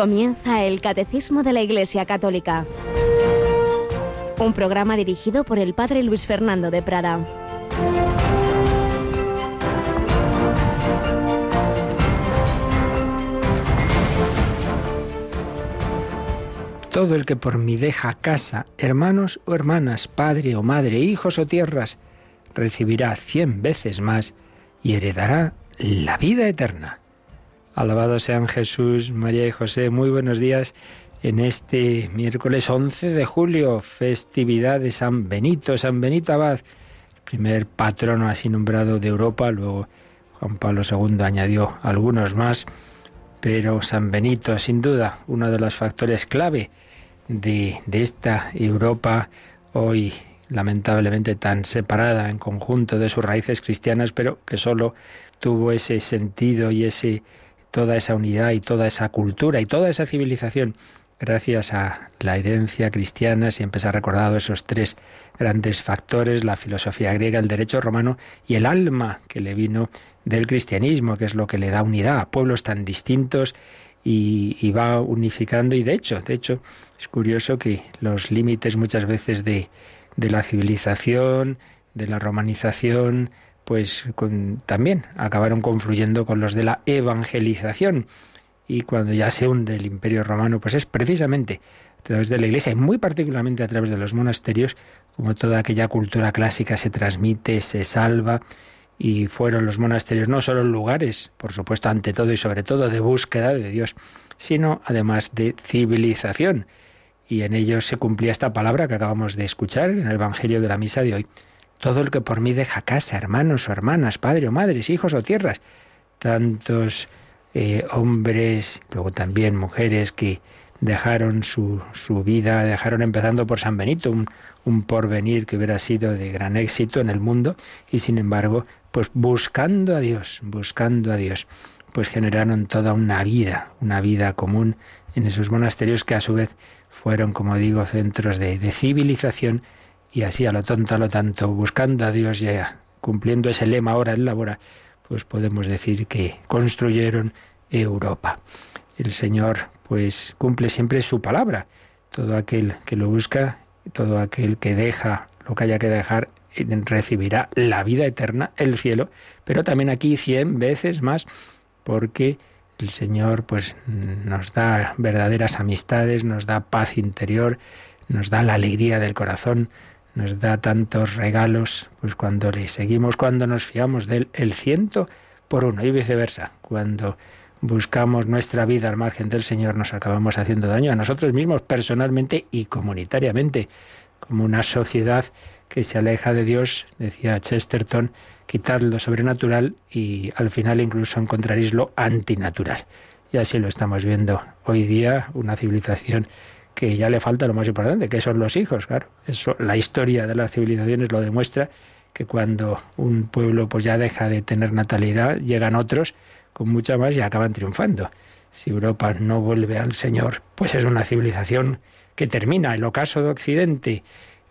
Comienza el Catecismo de la Iglesia Católica. Un programa dirigido por el Padre Luis Fernando de Prada. Todo el que por mí deja casa, hermanos o hermanas, padre o madre, hijos o tierras, recibirá cien veces más y heredará la vida eterna. Alabado sean Jesús, María y José. Muy buenos días en este miércoles 11 de julio, festividad de San Benito, San Benito Abad, primer patrono así nombrado de Europa. Luego Juan Pablo II añadió algunos más, pero San Benito, sin duda, uno de los factores clave de, de esta Europa hoy lamentablemente tan separada en conjunto de sus raíces cristianas, pero que solo tuvo ese sentido y ese toda esa unidad y toda esa cultura y toda esa civilización gracias a la herencia cristiana, siempre se ha recordado esos tres grandes factores, la filosofía griega, el derecho romano y el alma que le vino del cristianismo, que es lo que le da unidad a pueblos tan distintos y, y va unificando. Y de hecho, de hecho, es curioso que los límites muchas veces de, de la civilización, de la romanización, pues también acabaron confluyendo con los de la evangelización. Y cuando ya se hunde el imperio romano, pues es precisamente a través de la iglesia y muy particularmente a través de los monasterios, como toda aquella cultura clásica se transmite, se salva, y fueron los monasterios no solo lugares, por supuesto, ante todo y sobre todo de búsqueda de Dios, sino además de civilización y en ellos se cumplía esta palabra que acabamos de escuchar en el Evangelio de la Misa de hoy. Todo el que por mí deja casa, hermanos o hermanas, padre o madres, hijos o tierras, tantos eh, hombres, luego también mujeres que dejaron su, su, vida, dejaron empezando por San Benito, un, un porvenir que hubiera sido de gran éxito en el mundo, y sin embargo, pues buscando a Dios, buscando a Dios, pues generaron toda una vida, una vida común en esos monasterios que a su vez fueron, como digo, centros de, civilización y así a lo tonto, a lo tanto, buscando a Dios y cumpliendo ese lema ahora en la hora, pues podemos decir que construyeron Europa. El Señor pues cumple siempre su palabra. Todo aquel que lo busca, todo aquel que deja lo que haya que dejar, recibirá la vida eterna, el cielo, pero también aquí cien veces más, porque el Señor pues nos da verdaderas amistades, nos da paz interior, nos da la alegría del corazón, nos da tantos regalos, pues cuando le seguimos, cuando nos fiamos de él, el ciento por uno y viceversa. Cuando buscamos nuestra vida al margen del Señor, nos acabamos haciendo daño a nosotros mismos personalmente y comunitariamente, como una sociedad que se aleja de Dios, decía Chesterton, quitad lo sobrenatural y al final incluso encontraréis lo antinatural. Y así lo estamos viendo hoy día, una civilización que ya le falta lo más importante, que son los hijos, claro. Eso, la historia de las civilizaciones lo demuestra que cuando un pueblo pues ya deja de tener natalidad, llegan otros con mucha más y acaban triunfando. Si Europa no vuelve al Señor, pues es una civilización que termina. El ocaso de Occidente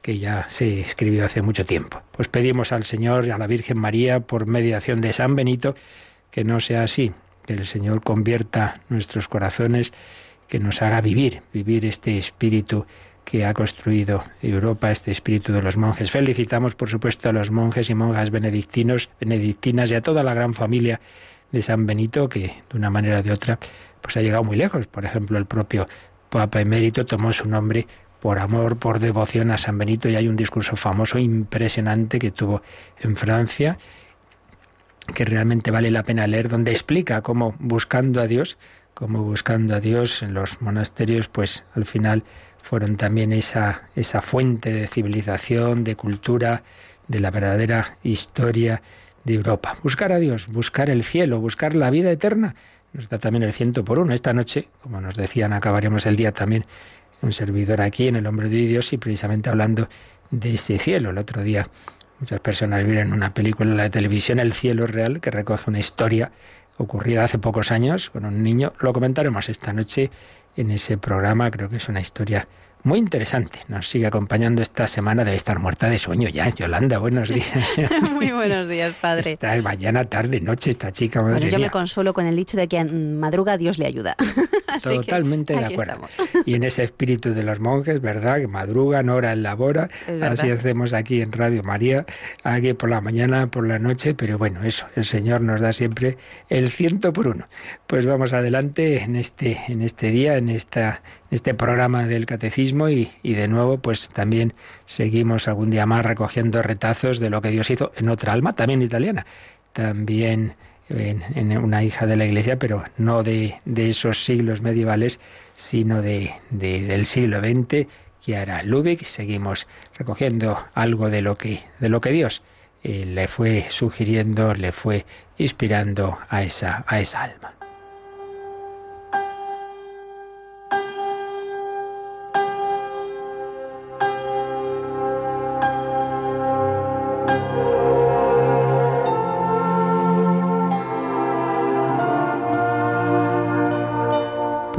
que ya se escribió hace mucho tiempo. Pues pedimos al Señor y a la Virgen María, por mediación de San Benito, que no sea así, que el Señor convierta nuestros corazones, que nos haga vivir, vivir este espíritu que ha construido Europa, este espíritu de los monjes. Felicitamos, por supuesto, a los monjes y monjas benedictinos, benedictinas y a toda la gran familia de San Benito, que de una manera o de otra pues ha llegado muy lejos. Por ejemplo, el propio Papa Emérito tomó su nombre por amor, por devoción a San Benito, y hay un discurso famoso, impresionante, que tuvo en Francia, que realmente vale la pena leer, donde explica cómo buscando a Dios, cómo buscando a Dios en los monasterios, pues al final fueron también esa, esa fuente de civilización, de cultura, de la verdadera historia de Europa. Buscar a Dios, buscar el cielo, buscar la vida eterna. Nos da también el ciento por uno. Esta noche, como nos decían, acabaremos el día también un servidor aquí en el Hombre de Dios y precisamente hablando de ese cielo. El otro día muchas personas vieron una película en la televisión, El cielo real, que recoge una historia ocurrida hace pocos años con un niño. Lo comentaremos esta noche en ese programa. Creo que es una historia muy interesante. Nos sigue acompañando esta semana, debe estar muerta de sueño ya. Yolanda, buenos días. muy buenos días, padre. Está mañana, tarde, noche esta chica. bueno, yo me consuelo con el dicho de que madruga Dios le ayuda. Totalmente de acuerdo. Y en ese espíritu de los monjes, ¿verdad? Que madrugan, hora en la hora. Así hacemos aquí en Radio María, aquí por la mañana, por la noche. Pero bueno, eso, el Señor nos da siempre el ciento por uno. Pues vamos adelante en este, en este día, en esta este programa del catecismo y, de nuevo pues también seguimos algún día más recogiendo retazos de lo que Dios hizo en otra alma, también italiana, también en, una hija de la iglesia, pero no de, esos siglos medievales, sino de, del siglo XX, Chiara Lubick. Seguimos recogiendo algo de lo que, de lo que Dios eh, le fue sugiriendo, le fue inspirando a esa, a esa alma.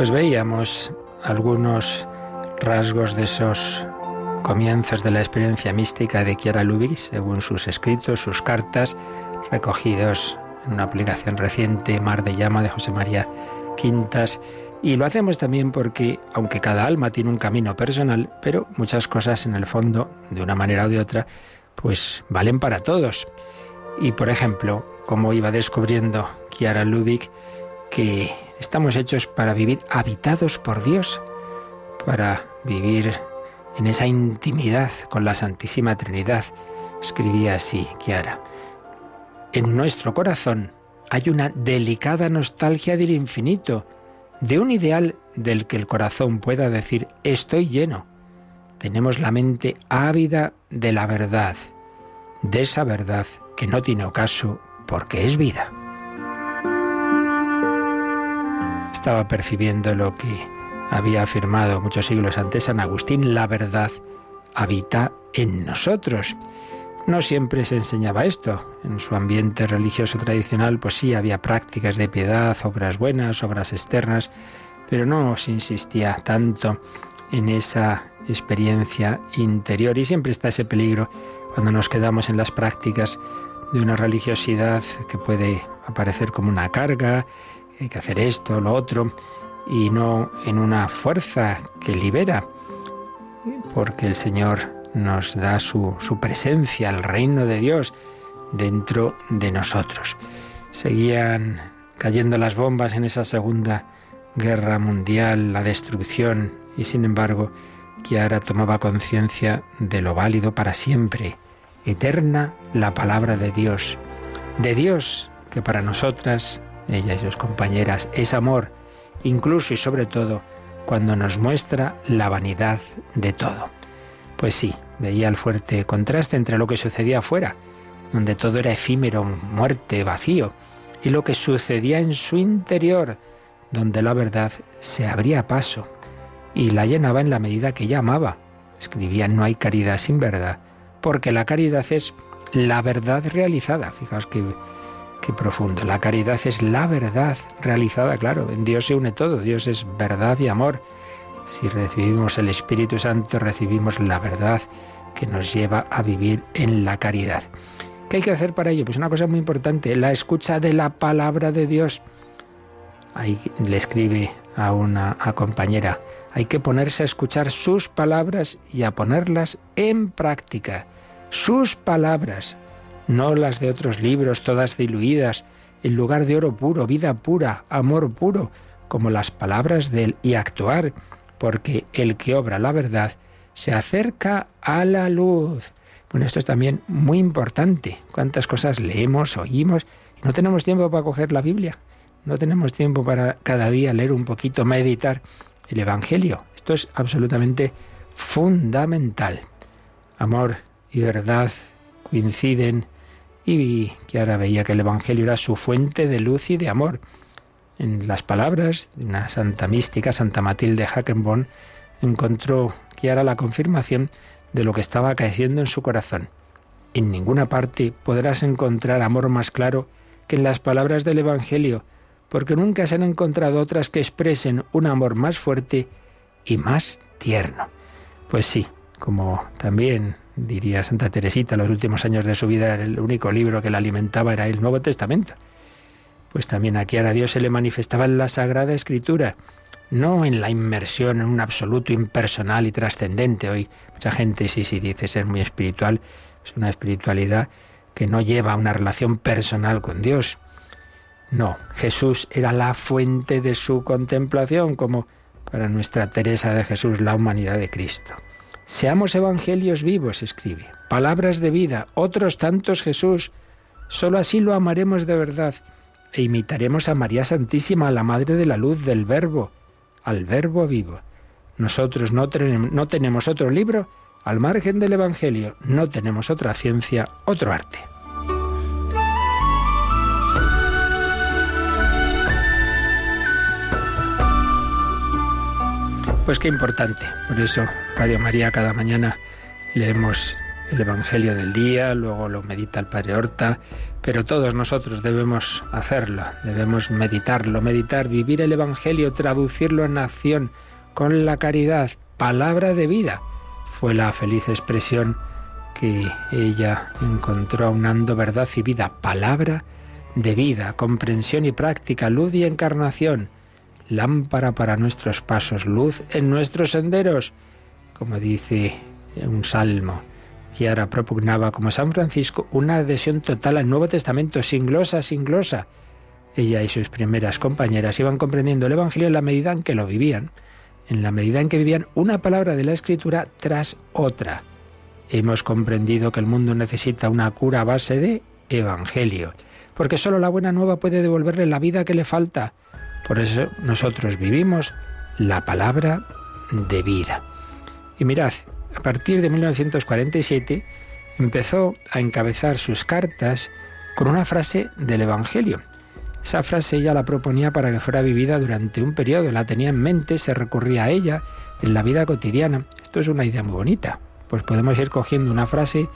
Pues veíamos algunos rasgos de esos comienzos de la experiencia mística de Chiara Lubick, según sus escritos, sus cartas, recogidos en una aplicación reciente, Mar de Llama, de José María Quintas. Y lo hacemos también porque, aunque cada alma tiene un camino personal, pero muchas cosas en el fondo, de una manera o de otra, pues valen para todos. Y por ejemplo, como iba descubriendo Chiara Lubick, que Estamos hechos para vivir habitados por Dios, para vivir en esa intimidad con la Santísima Trinidad. Escribía así Kiara. En nuestro corazón hay una delicada nostalgia del infinito, de un ideal del que el corazón pueda decir estoy lleno. Tenemos la mente ávida de la verdad, de esa verdad que no tiene ocaso porque es vida. Estaba percibiendo lo que había afirmado muchos siglos antes San Agustín, la verdad habita en nosotros. No siempre se enseñaba esto. En su ambiente religioso tradicional, pues sí, había prácticas de piedad, obras buenas, obras externas, pero no se insistía tanto en esa experiencia interior. Y siempre está ese peligro cuando nos quedamos en las prácticas de una religiosidad que puede aparecer como una carga, hay que hacer esto, lo otro, y no en una fuerza que libera, porque el Señor nos da su, presencia, el reino de Dios dentro de nosotros. Seguían cayendo las bombas en esa segunda guerra mundial, la destrucción, y sin embargo, Kiara tomaba conciencia de lo válido para siempre, eterna la palabra de Dios, de Dios que para nosotras ella y sus compañeras, es amor, incluso y sobre todo cuando nos muestra la vanidad de todo. Pues sí, veía el fuerte contraste entre lo que sucedía afuera, donde todo era efímero, muerte, vacío, y lo que sucedía en su interior, donde la verdad se abría paso y la llenaba en la medida que ella amaba. Escribía, no hay caridad sin verdad, porque la caridad es la verdad realizada. Fijaos que Qué profundo. La caridad es la verdad realizada, claro. En Dios se une todo. Dios es verdad y amor. Si recibimos el Espíritu Santo, recibimos la verdad que nos lleva a vivir en la caridad. ¿Qué hay que hacer para ello? Pues una cosa muy importante, la escucha de la palabra de Dios. Ahí le escribe a una compañera, hay que ponerse a escuchar sus palabras y a ponerlas en práctica. Sus palabras, no las de otros libros, todas diluidas, en lugar de oro puro, vida pura, amor puro, como las palabras de él, y actuar, porque el que obra la verdad se acerca a la luz. Bueno, esto es también muy importante. ¿Cuántas cosas leemos, oímos? No tenemos tiempo para coger la Biblia. No tenemos tiempo para cada día leer un poquito, meditar el Evangelio. Esto es absolutamente fundamental. Amor y verdad coinciden y que ahora veía que el Evangelio era su fuente de luz y de amor. En las palabras de una santa mística, Santa Matilde Hackenborn, encontró que era la confirmación de lo que estaba acaeciendo en su corazón. En ninguna parte podrás encontrar amor más claro que en las palabras del Evangelio, porque nunca se han encontrado otras que expresen un amor más fuerte y más tierno. Pues sí, como también diría Santa Teresita, los últimos años de su vida el único libro que la alimentaba era el Nuevo Testamento. Pues también aquí a Dios se le manifestaba en la Sagrada Escritura, no en la inmersión en un absoluto impersonal y trascendente. Hoy mucha gente sí, sí dice ser muy espiritual, es una espiritualidad que no lleva a una relación personal con Dios. No, Jesús era la fuente de su contemplación, como para nuestra Teresa de Jesús la humanidad de Cristo. Seamos evangelios vivos, escribe, palabras de vida, otros tantos Jesús. Solo así lo amaremos de verdad e imitaremos a María Santísima, la Madre de la Luz del Verbo, al Verbo vivo. Nosotros no, no tenemos otro libro al margen del Evangelio, no tenemos otra ciencia, otro arte. Pues qué importante. Por eso Radio María cada mañana leemos el Evangelio del día, luego lo medita el Padre Horta, pero todos nosotros debemos hacerlo, debemos meditarlo, meditar, vivir el Evangelio, traducirlo en acción con la caridad, palabra de vida. Fue la feliz expresión que ella encontró aunando verdad y vida, palabra de vida, comprensión y práctica, luz y encarnación, lámpara para nuestros pasos, luz en nuestros senderos, como dice un salmo ahora propugnaba, como San Francisco, una adhesión total al Nuevo Testamento, sin glosa, sin glosa. Ella y sus primeras compañeras iban comprendiendo el Evangelio en la medida en que lo vivían, en la medida en que vivían una palabra de la Escritura tras otra. Hemos comprendido que el mundo necesita una cura a base de Evangelio, porque solo la buena nueva puede devolverle la vida que le falta. Por eso nosotros vivimos la palabra de vida. Y mirad, a partir de 1947 empezó a encabezar sus cartas con una frase del Evangelio. Esa frase ella la proponía para que fuera vivida durante un periodo, la tenía en mente, se recurría a ella en la vida cotidiana. Esto es una idea muy bonita, pues podemos ir cogiendo una frase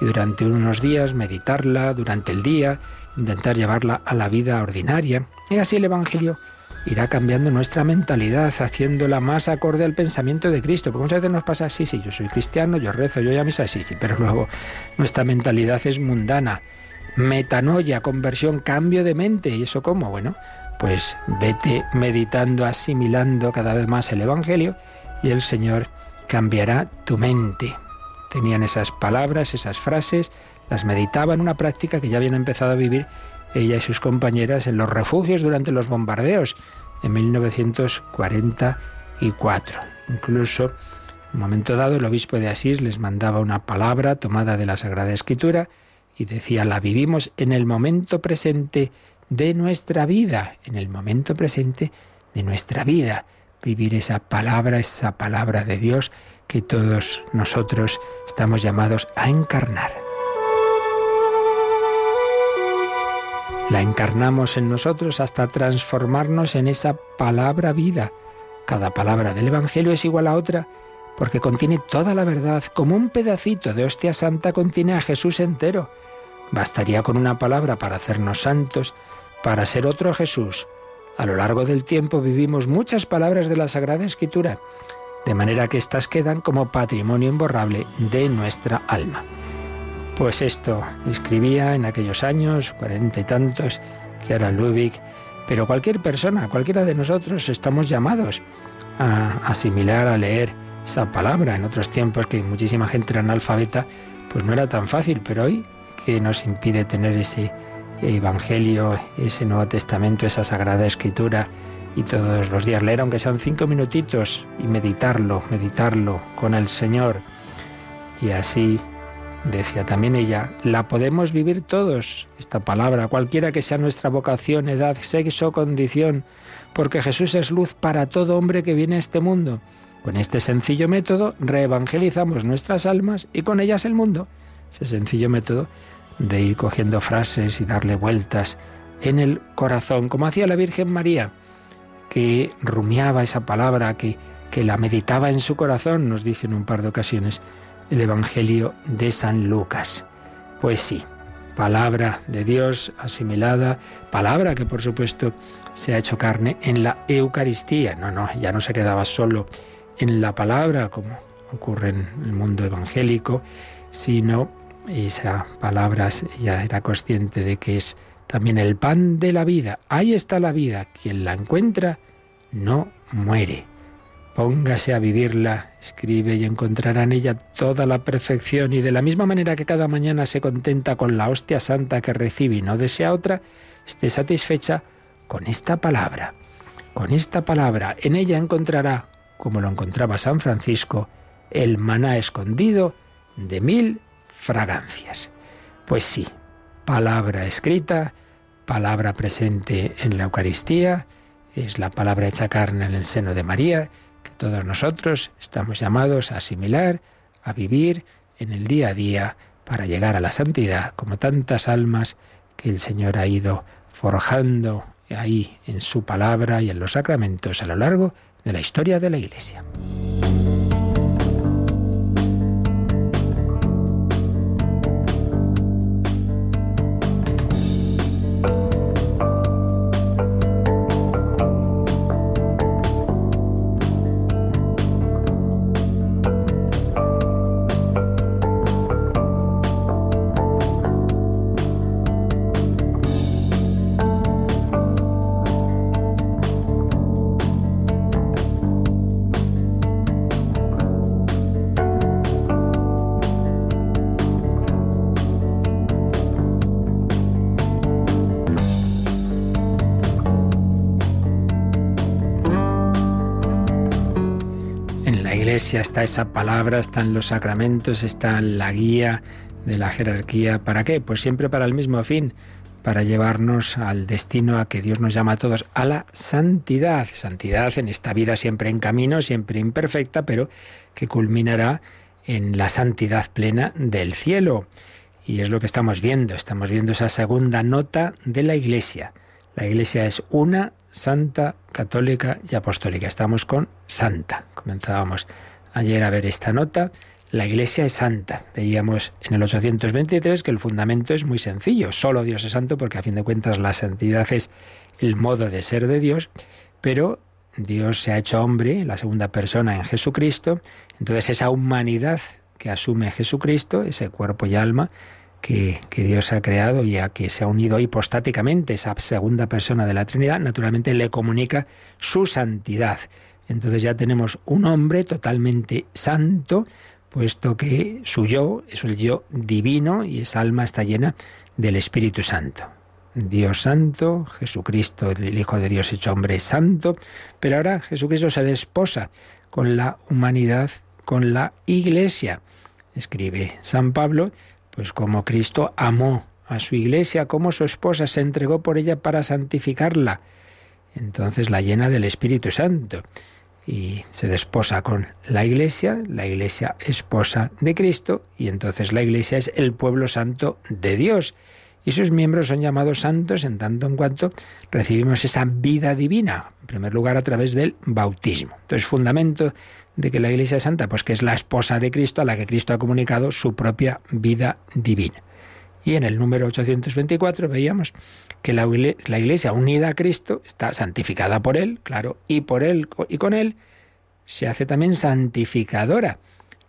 y durante unos días meditarla, durante el día, intentar llevarla a la vida ordinaria. Y así el Evangelio irá cambiando nuestra mentalidad, haciéndola más acorde al pensamiento de Cristo. Porque muchas veces nos pasa, sí, sí, yo soy cristiano, yo rezo, yo ya misa, sí, sí, pero luego nuestra mentalidad es mundana. Metanoia, conversión, cambio de mente. ¿Y eso cómo? Bueno, pues vete meditando, asimilando cada vez más el Evangelio y el Señor cambiará tu mente. Tenían esas palabras, esas frases, las meditaban, una práctica que ya habían empezado a vivir ella y sus compañeras en los refugios durante los bombardeos en 1944. Incluso, en un momento dado, el obispo de Asís les mandaba una palabra tomada de la Sagrada Escritura y decía, la vivimos en el momento presente de nuestra vida, en el momento presente de nuestra vida. Vivir esa palabra, esa palabra de Dios que todos nosotros estamos llamados a encarnar. La encarnamos en nosotros hasta transformarnos en esa palabra vida. Cada palabra del Evangelio es igual a otra porque contiene toda la verdad, como un pedacito de hostia santa contiene a Jesús entero. Bastaría con una palabra para hacernos santos, para ser otro Jesús. A lo largo del tiempo vivimos muchas palabras de la Sagrada Escritura, de manera que éstas quedan como patrimonio imborrable de nuestra alma. Pues esto escribía en aquellos años, cuarenta y tantos, que era Ludwig, pero cualquier persona, cualquiera de nosotros estamos llamados a asimilar, a leer esa palabra. En otros tiempos que muchísima gente era analfabeta, pues no era tan fácil, pero hoy que nos impide tener ese Evangelio, ese Nuevo Testamento, esa Sagrada Escritura y todos los días leer, aunque sean cinco minutitos, y meditarlo, meditarlo con el Señor. Y así Decía también ella, la podemos vivir todos, esta palabra, cualquiera que sea nuestra vocación, edad, sexo, condición, porque Jesús es luz para todo hombre que viene a este mundo. Con este sencillo método reevangelizamos nuestras almas y con ellas el mundo. Ese sencillo método de ir cogiendo frases y darle vueltas en el corazón, como hacía la Virgen María, que rumiaba esa palabra, que, que la meditaba en su corazón, nos dice en un par de ocasiones el Evangelio de San Lucas. Pues sí, palabra de Dios asimilada, palabra que por supuesto se ha hecho carne en la Eucaristía. No, no, ya no se quedaba solo en la palabra, como ocurre en el mundo evangélico, sino esa palabra ya era consciente de que es también el pan de la vida. Ahí está la vida. Quien la encuentra no muere. Póngase a vivirla, escribe y encontrará en ella toda la perfección y de la misma manera que cada mañana se contenta con la hostia santa que recibe y no desea otra, esté satisfecha con esta palabra. Con esta palabra en ella encontrará, como lo encontraba San Francisco, el maná escondido de mil fragancias. Pues sí, palabra escrita, palabra presente en la Eucaristía, es la palabra hecha carne en el seno de María, que todos nosotros estamos llamados a asimilar, a vivir en el día a día para llegar a la santidad, como tantas almas que el Señor ha ido forjando ahí en su palabra y en los sacramentos a lo largo de la historia de la Iglesia. Está esa palabra, están los sacramentos, está la guía de la jerarquía. ¿Para qué? Pues siempre para el mismo fin, para llevarnos al destino a que Dios nos llama a todos, a la santidad. Santidad en esta vida siempre en camino, siempre imperfecta, pero que culminará en la santidad plena del cielo. Y es lo que estamos viendo, estamos viendo esa segunda nota de la Iglesia. La Iglesia es una, santa, católica y apostólica. Estamos con santa. Comenzábamos ayer a ver esta nota. La Iglesia es santa. Veíamos en el 823 que el fundamento es muy sencillo. Solo Dios es santo porque a fin de cuentas la santidad es el modo de ser de Dios, pero Dios se ha hecho hombre, la segunda persona en Jesucristo. Entonces esa humanidad que asume Jesucristo, ese cuerpo y alma que, que, Dios ha creado y a que se ha unido hipostáticamente, esa segunda persona de la Trinidad, naturalmente le comunica su santidad. Entonces ya tenemos un hombre totalmente santo, puesto que su yo es el yo divino y esa alma está llena del Espíritu Santo. Dios santo, Jesucristo, el Hijo de Dios hecho hombre santo, pero ahora Jesucristo se desposa con la humanidad, con la iglesia. Escribe San Pablo, pues como Cristo amó a su iglesia, como su esposa se entregó por ella para santificarla. Entonces la llena del Espíritu Santo y se desposa con la Iglesia, la Iglesia esposa de Cristo, y entonces la Iglesia es el pueblo santo de Dios. Y sus miembros son llamados santos en tanto en cuanto recibimos esa vida divina, en primer lugar a través del bautismo. Entonces, fundamento de que la Iglesia es santa, pues que es la esposa de Cristo a la que Cristo ha comunicado su propia vida divina. Y en el número 824 veíamos que la, Iglesia unida a Cristo está santificada por Él, claro, y por Él y con Él se hace también santificadora.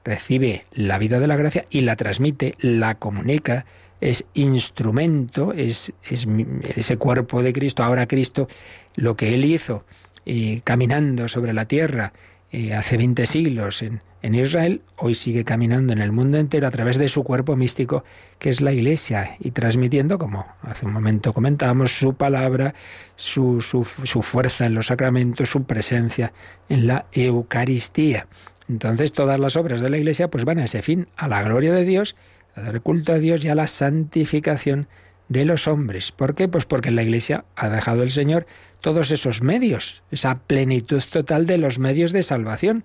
Recibe la vida de la gracia y la transmite, la comunica, es instrumento, es, ese cuerpo de Cristo. Ahora Cristo, lo que Él hizo eh, caminando sobre la tierra eh, hace 20 siglos en, en Israel, hoy sigue caminando en el mundo entero a través de su cuerpo místico, que es la Iglesia, y transmitiendo, como hace un momento comentábamos, su palabra, su, su, su fuerza en los sacramentos, su presencia en la Eucaristía. Entonces todas las obras de la Iglesia pues van a ese fin, a la gloria de Dios, a dar culto a Dios y a la santificación de los hombres. ¿Por qué? Pues porque en la Iglesia ha dejado el Señor todos esos medios, esa plenitud total de los medios de salvación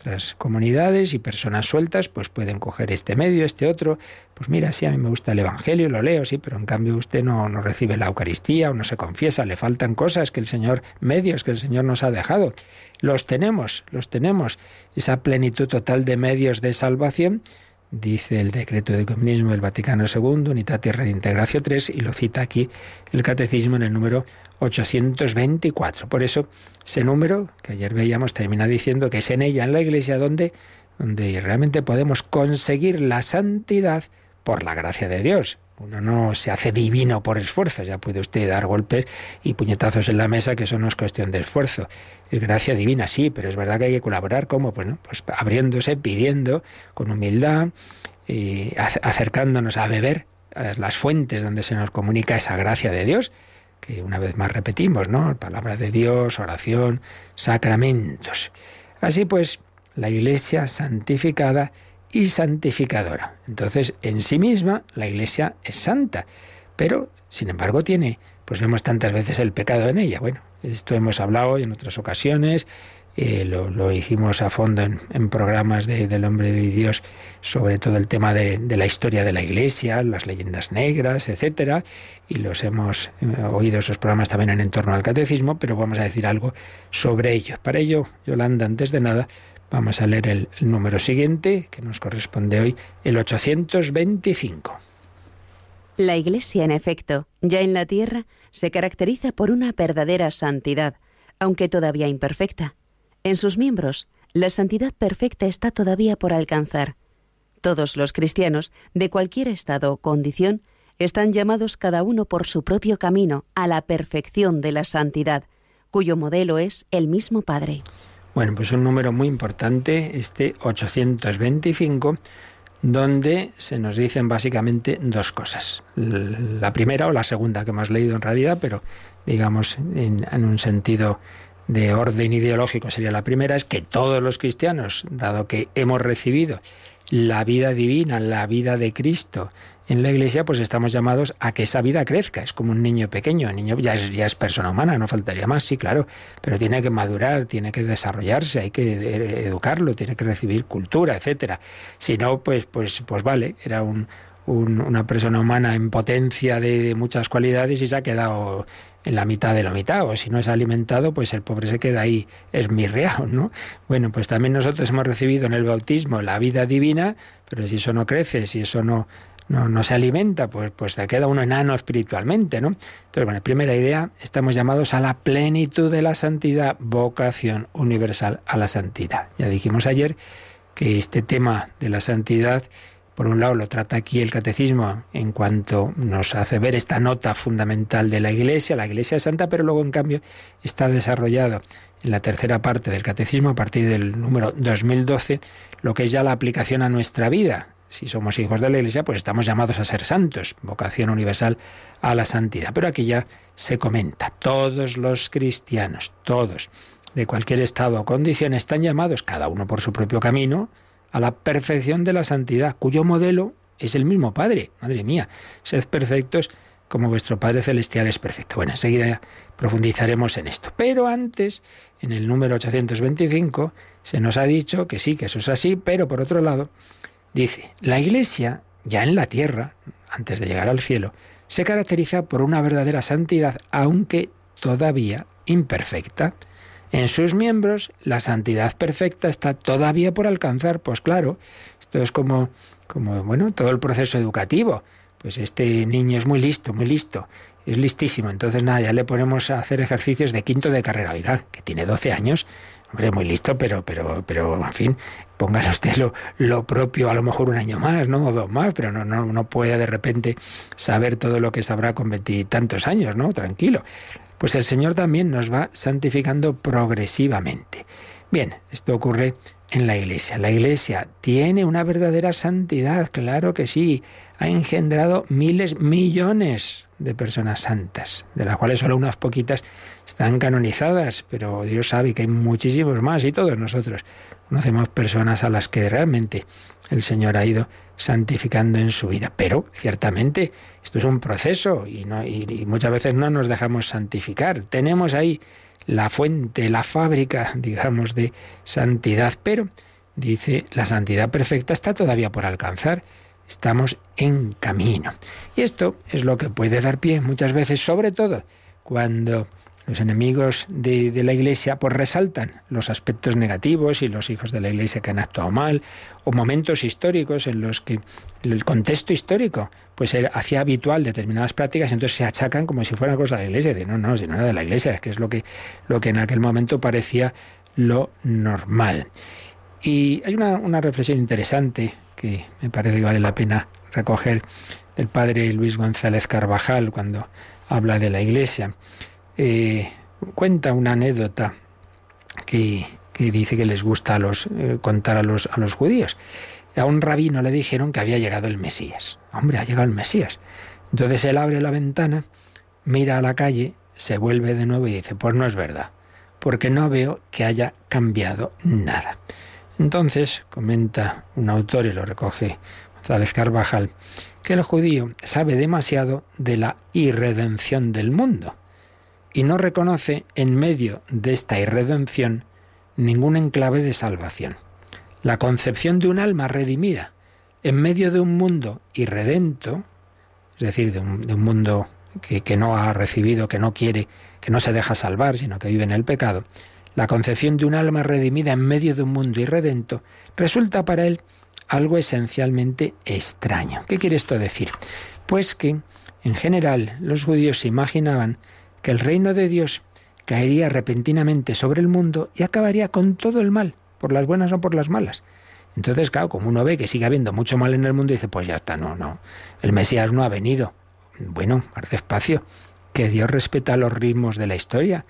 otras comunidades y personas sueltas pues pueden coger este medio, este otro. Pues mira, sí, a mí me gusta el Evangelio, lo leo, sí, pero en cambio usted no, no recibe la Eucaristía o no se confiesa, le faltan cosas que el Señor, medios que el Señor nos ha dejado. Los tenemos, los tenemos. Esa plenitud total de medios de salvación dice el decreto de comunismo del Vaticano II, Unitate Redintegratio 3, y lo cita aquí el Catecismo en el número 824. Por eso, ese número que ayer veíamos termina diciendo que es en ella, en la Iglesia, donde donde realmente podemos conseguir la santidad por la gracia de Dios. Uno no se hace divino por esfuerzo, ya puede usted dar golpes y puñetazos en la mesa, que eso no es cuestión de esfuerzo. Es gracia divina, sí, pero es verdad que hay que colaborar, ¿cómo? Pues, pues abriéndose, pidiendo, con humildad, y acercándonos a beber a las fuentes donde se nos comunica esa gracia de Dios, que una vez más repetimos, ¿no? Palabra de Dios, oración, sacramentos. Así pues, la Iglesia santificada y santificadora. Entonces, en sí misma, la Iglesia es santa, pero, sin embargo, tiene, pues vemos tantas veces el pecado en ella. Bueno, esto hemos hablado en otras ocasiones, eh, lo, hicimos a fondo en, programas de, del hombre de Dios sobre todo el tema de, la historia de la Iglesia, las leyendas negras, etcétera, y los hemos eh, oído esos programas también en entorno al catecismo, pero vamos a decir algo sobre ello. Para ello, Yolanda, antes de nada, Vamos a leer el, número siguiente, que nos corresponde hoy, el 825. La Iglesia, en efecto, ya en la tierra, se caracteriza por una verdadera santidad, aunque todavía imperfecta. En sus miembros, la santidad perfecta está todavía por alcanzar. Todos los cristianos, de cualquier estado o condición, están llamados cada uno por su propio camino a la perfección de la santidad, cuyo modelo es el mismo Padre. Bueno, pues un número muy importante, este 825, donde se nos dicen básicamente dos cosas. La primera o la segunda que hemos leído en realidad, pero digamos en, en un sentido de orden ideológico sería la primera, es que todos los cristianos, dado que hemos recibido la vida divina, la vida de Cristo, en la iglesia, pues estamos llamados a que esa vida crezca. Es como un niño pequeño. El niño ya es, ya es persona humana, no faltaría más, sí, claro. Pero tiene que madurar, tiene que desarrollarse, hay que educarlo, tiene que recibir cultura, etcétera. Si no, pues, pues, pues vale, era un, una persona humana en potencia de, muchas cualidades y se ha quedado en la mitad de la mitad, o si no es alimentado, pues el pobre se queda ahí esmirreado, ¿no? Bueno, pues también nosotros hemos recibido en el bautismo la vida divina, pero si eso no crece, si eso no, no, no se alimenta, pues, pues se queda uno enano espiritualmente, ¿no? Entonces, bueno, primera idea, estamos llamados a la plenitud de la santidad, vocación universal a la santidad. Ya dijimos ayer que este tema de la santidad, por un lado, lo trata aquí el catecismo en cuanto nos hace ver esta nota fundamental de la Iglesia, la Iglesia es santa, pero luego, en cambio, está desarrollado en la tercera parte del catecismo, a partir del número 2012, lo que es ya la aplicación a nuestra vida si somos hijos de la Iglesia, pues estamos llamados a ser santos, vocación universal a la santidad. Pero aquí ya se comenta, todos los cristianos, todos, de cualquier estado o condición, están llamados, cada uno por su propio camino, a la perfección de la santidad, cuyo modelo es el mismo Padre. Madre mía, sed perfectos como vuestro Padre Celestial es perfecto. Bueno, enseguida profundizaremos en esto. Pero antes, en el número 825, se nos ha dicho que sí, que eso es así, pero por otro lado, Dice, la Iglesia, ya en la tierra, antes de llegar al cielo, se caracteriza por una verdadera santidad, aunque todavía imperfecta. En sus miembros, la santidad perfecta está todavía por alcanzar. Pues claro, esto es como, como bueno, todo el proceso educativo. Pues este niño es muy listo, muy listo, es listísimo. Entonces, nada, ya le ponemos a hacer ejercicios de quinto de carrera. Oiga, que tiene 12 años, hombre, muy listo, pero, pero, pero, en fin, póngale usted lo, propio, a lo mejor un año más, ¿no? O dos más, pero no, no, no puede de repente saber todo lo que sabrá con veintitantos años, ¿no? Tranquilo. Pues el Señor también nos va santificando progresivamente. Bien, esto ocurre en la Iglesia. La Iglesia tiene una verdadera santidad, claro que sí. Ha engendrado miles, millones de personas santas, de las cuales solo unas poquitas están canonizadas, pero Dios sabe que hay muchísimos más y todos nosotros conocemos personas a las que realmente el Señor ha ido santificando en su vida. Pero ciertamente esto es un proceso y, y muchas veces no nos dejamos santificar. Tenemos ahí la fuente, la fábrica, digamos, de santidad, pero dice, la santidad perfecta está todavía por alcanzar. Estamos en camino. Y esto es lo que puede dar pie muchas veces, sobre todo cuando los enemigos de, la Iglesia pues resaltan los aspectos negativos y los hijos de la Iglesia que han actuado mal, o momentos históricos en los que el contexto histórico pues hacía habitual determinadas prácticas, entonces se achacan como si fuera cosa de la Iglesia, de no, no, si no era de la Iglesia, es que es lo que, lo que en aquel momento parecía lo normal. Y hay una, reflexión interesante que me parece que vale la pena recoger del padre Luis González Carvajal cuando habla de la iglesia. Eh, cuenta una anécdota que, dice que les gusta a los, eh, contar a los, a los judíos. A un rabino le dijeron que había llegado el Mesías. Hombre, ha llegado el Mesías. Entonces él abre la ventana, mira a la calle, se vuelve de nuevo y dice, pues no es verdad, porque no veo que haya cambiado nada. Entonces, comenta un autor y lo recoge González Carvajal, que el judío sabe demasiado de la irredención del mundo y no reconoce en medio de esta irredención ningún enclave de salvación. La concepción de un alma redimida en medio de un mundo irredento, es decir, de un, mundo que, que, no ha recibido, que no quiere, que no se deja salvar, sino que vive en el pecado, la concepción de un alma redimida en medio de un mundo irredento resulta para él algo esencialmente extraño. ¿Qué quiere esto decir? Pues que, en general, los judíos se imaginaban que el reino de Dios caería repentinamente sobre el mundo y acabaría con todo el mal, por las buenas o por las malas. Entonces, claro, como uno ve que sigue habiendo mucho mal en el mundo, dice, pues ya está, no, no, el Mesías no ha venido. Bueno, más despacio, que Dios respeta los ritmos de la historia.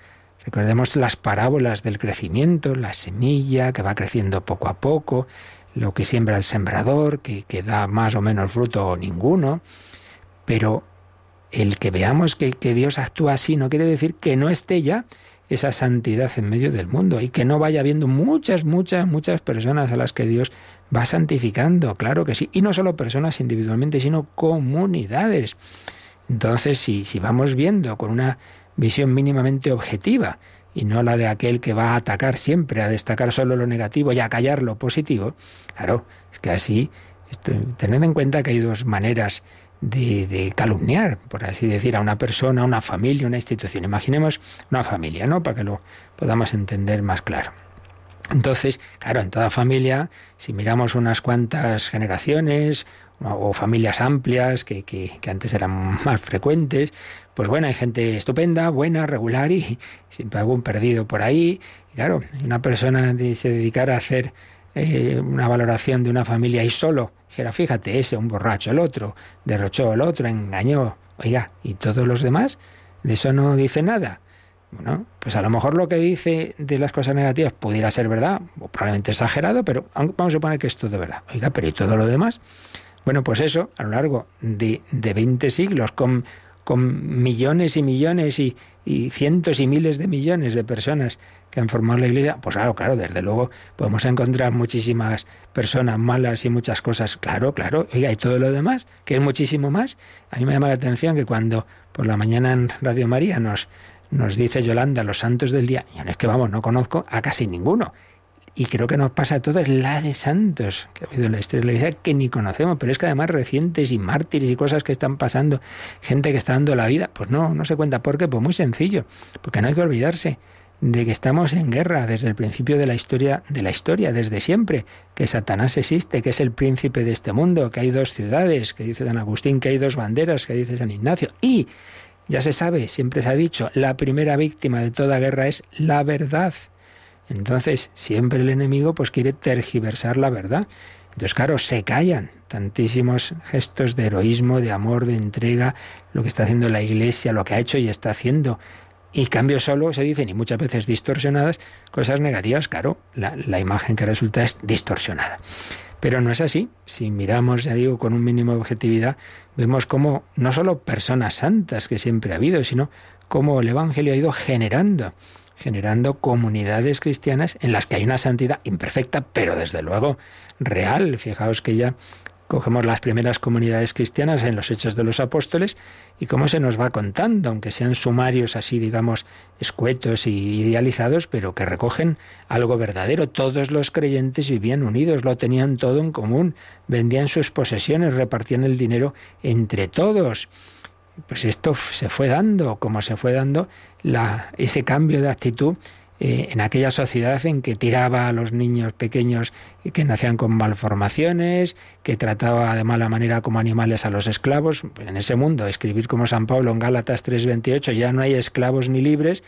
Recordemos las parábolas del crecimiento, la semilla que va creciendo poco a poco, lo que siembra el sembrador, que, que da más o menos fruto o ninguno. Pero el que veamos que, que Dios actúa así no quiere decir que no esté ya esa santidad en medio del mundo y que no vaya habiendo muchas, muchas, muchas personas a las que Dios va santificando, claro que sí, y no solo personas individualmente, sino comunidades. Entonces, si, si vamos viendo con una visión mínimamente objetiva y no la de aquel que va a atacar siempre, a destacar solo lo negativo y a callar lo positivo, claro, es que así, tened en cuenta que hay dos maneras de, calumniar, por así decir, a una persona, a una familia, una institución. Imaginemos una familia, ¿no? Para que lo podamos entender más claro. Entonces, claro, en toda familia, si miramos unas cuantas generaciones o familias amplias que, que, antes eran más frecuentes, pues bueno, hay gente estupenda, buena, regular y siempre algún perdido por ahí. Y claro, una persona se dedicara a hacer eh, una valoración de una familia y solo dijera, fíjate, ese, un borracho, el otro, derrochó, el otro, engañó, oiga, ¿y todos los demás? ¿De eso no dice nada? Bueno, pues a lo mejor lo que dice de las cosas negativas pudiera ser verdad, o probablemente exagerado, pero vamos a suponer que es todo verdad. Oiga, pero ¿y todo lo demás? Bueno, pues eso, a lo largo de, de 20 siglos, con, con millones y millones y, y cientos y miles de millones de personas que han formado la Iglesia, pues claro, claro, desde luego podemos encontrar muchísimas personas malas y muchas cosas, claro, claro, y todo lo demás, que es muchísimo más. A mí me llama la atención que cuando por la mañana en Radio María nos, nos dice Yolanda los santos del día, y no es que vamos, no conozco a casi ninguno. Y creo que nos pasa a todos la de santos que ha habido en la historia de la Iglesia que ni conocemos, pero es que además recientes y mártires y cosas que están pasando, gente que está dando la vida, pues no, no se cuenta. ¿Por qué? Pues muy sencillo, porque no hay que olvidarse de que estamos en guerra desde el principio de la historia, de la historia, desde siempre, que Satanás existe, que es el príncipe de este mundo, que hay dos ciudades, que dice San Agustín, que hay dos banderas, que dice San Ignacio, y ya se sabe, siempre se ha dicho, la primera víctima de toda guerra es la verdad. Entonces, siempre el enemigo pues quiere tergiversar la verdad. Entonces, claro, se callan tantísimos gestos de heroísmo, de amor, de entrega, lo que está haciendo la Iglesia, lo que ha hecho y está haciendo y cambio solo se dicen, y muchas veces distorsionadas, cosas negativas, claro, la, la, imagen que resulta es distorsionada. Pero no es así. Si miramos, ya digo, con un mínimo de objetividad, vemos cómo no solo personas santas que siempre ha habido, sino cómo el Evangelio ha ido generando, generando comunidades cristianas en las que hay una santidad imperfecta, pero desde luego real. Fijaos que ya Cogemos las primeras comunidades cristianas en los Hechos de los Apóstoles y cómo se nos va contando, aunque sean sumarios así, digamos, escuetos y idealizados, pero que recogen algo verdadero. Todos los creyentes vivían unidos, lo tenían todo en común, vendían sus posesiones, repartían el dinero entre todos. Pues esto se fue dando, como se fue dando ese cambio de actitud eh, en aquella sociedad en que tiraba a los niños pequeños que nacían con malformaciones, que trataba de mala manera como animales a los esclavos. En ese mundo, escribir como San Pablo en Gálatas 3:28, ya no hay esclavos ni libres,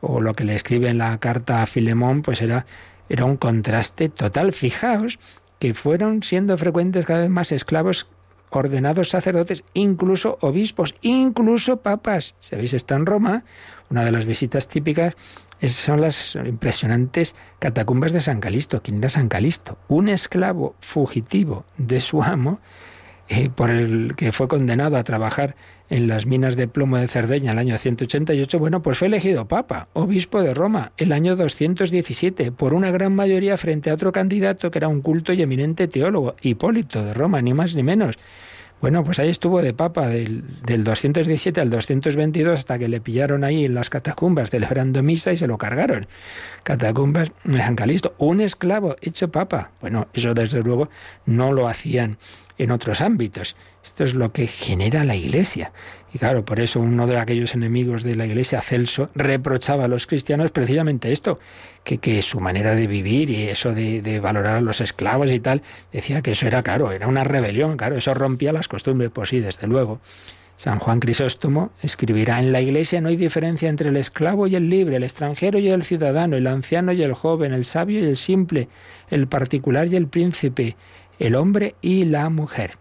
o lo que le escribe en la carta a Filemón, pues era era un contraste total. Fijaos que fueron siendo frecuentes cada vez más esclavos ordenados sacerdotes, incluso obispos, incluso papas. Sabéis, está en Roma, una de las visitas típicas son las impresionantes catacumbas de San Calisto. ¿Quién era San Calisto? Un esclavo fugitivo de su amo, eh, por el que fue condenado a trabajar en las minas de plomo de Cerdeña el año 188, bueno, pues fue elegido papa, obispo de Roma, el año 217, por una gran mayoría frente a otro candidato que era un culto y eminente teólogo, Hipólito de Roma, ni más ni menos. Bueno, pues ahí estuvo de papa del, del 217 al 222 hasta que le pillaron ahí en las catacumbas celebrando misa y se lo cargaron. Catacumbas de Calisto, un esclavo hecho papa. Bueno, eso desde luego no lo hacían en otros ámbitos. Esto es lo que genera la Iglesia. Y claro, por eso uno de aquellos enemigos de la Iglesia, Celso, reprochaba a los cristianos precisamente esto, que, que su manera de vivir y eso de, de, valorar a los esclavos y tal, decía que eso era, claro, era una rebelión, claro, eso rompía las costumbres, pues sí, desde luego. San Juan Crisóstomo escribirá, en la Iglesia no hay diferencia entre el esclavo y el libre, el extranjero y el ciudadano, el anciano y el joven, el sabio y el simple, el particular y el príncipe, el hombre y la mujer.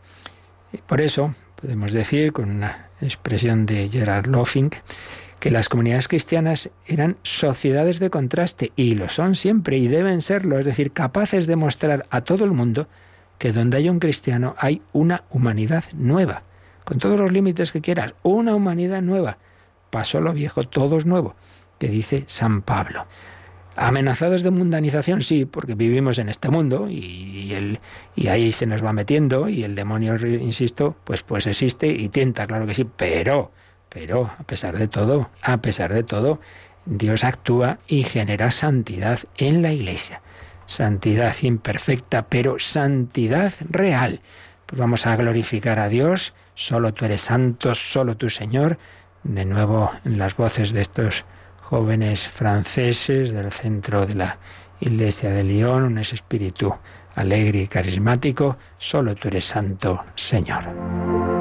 Por eso podemos decir, con una expresión de Gerard Lofink, que las comunidades cristianas eran sociedades de contraste, y lo son siempre, y deben serlo, es decir, capaces de mostrar a todo el mundo que donde hay un cristiano hay una humanidad nueva, con todos los límites que quieras, una humanidad nueva. Pasó lo viejo, todo es nuevo, que dice San Pablo. Amenazados de mundanización, sí, porque vivimos en este mundo y, el, y ahí se nos va metiendo y el demonio, insisto, pues, pues existe y tienta, claro que sí, pero, pero, a pesar de todo, a pesar de todo, Dios actúa y genera santidad en la iglesia. Santidad imperfecta, pero santidad real. Pues vamos a glorificar a Dios, solo tú eres santo, solo tu Señor, de nuevo en las voces de estos jóvenes franceses del centro de la iglesia de Lyon, un espíritu alegre y carismático, solo tú eres santo, Señor.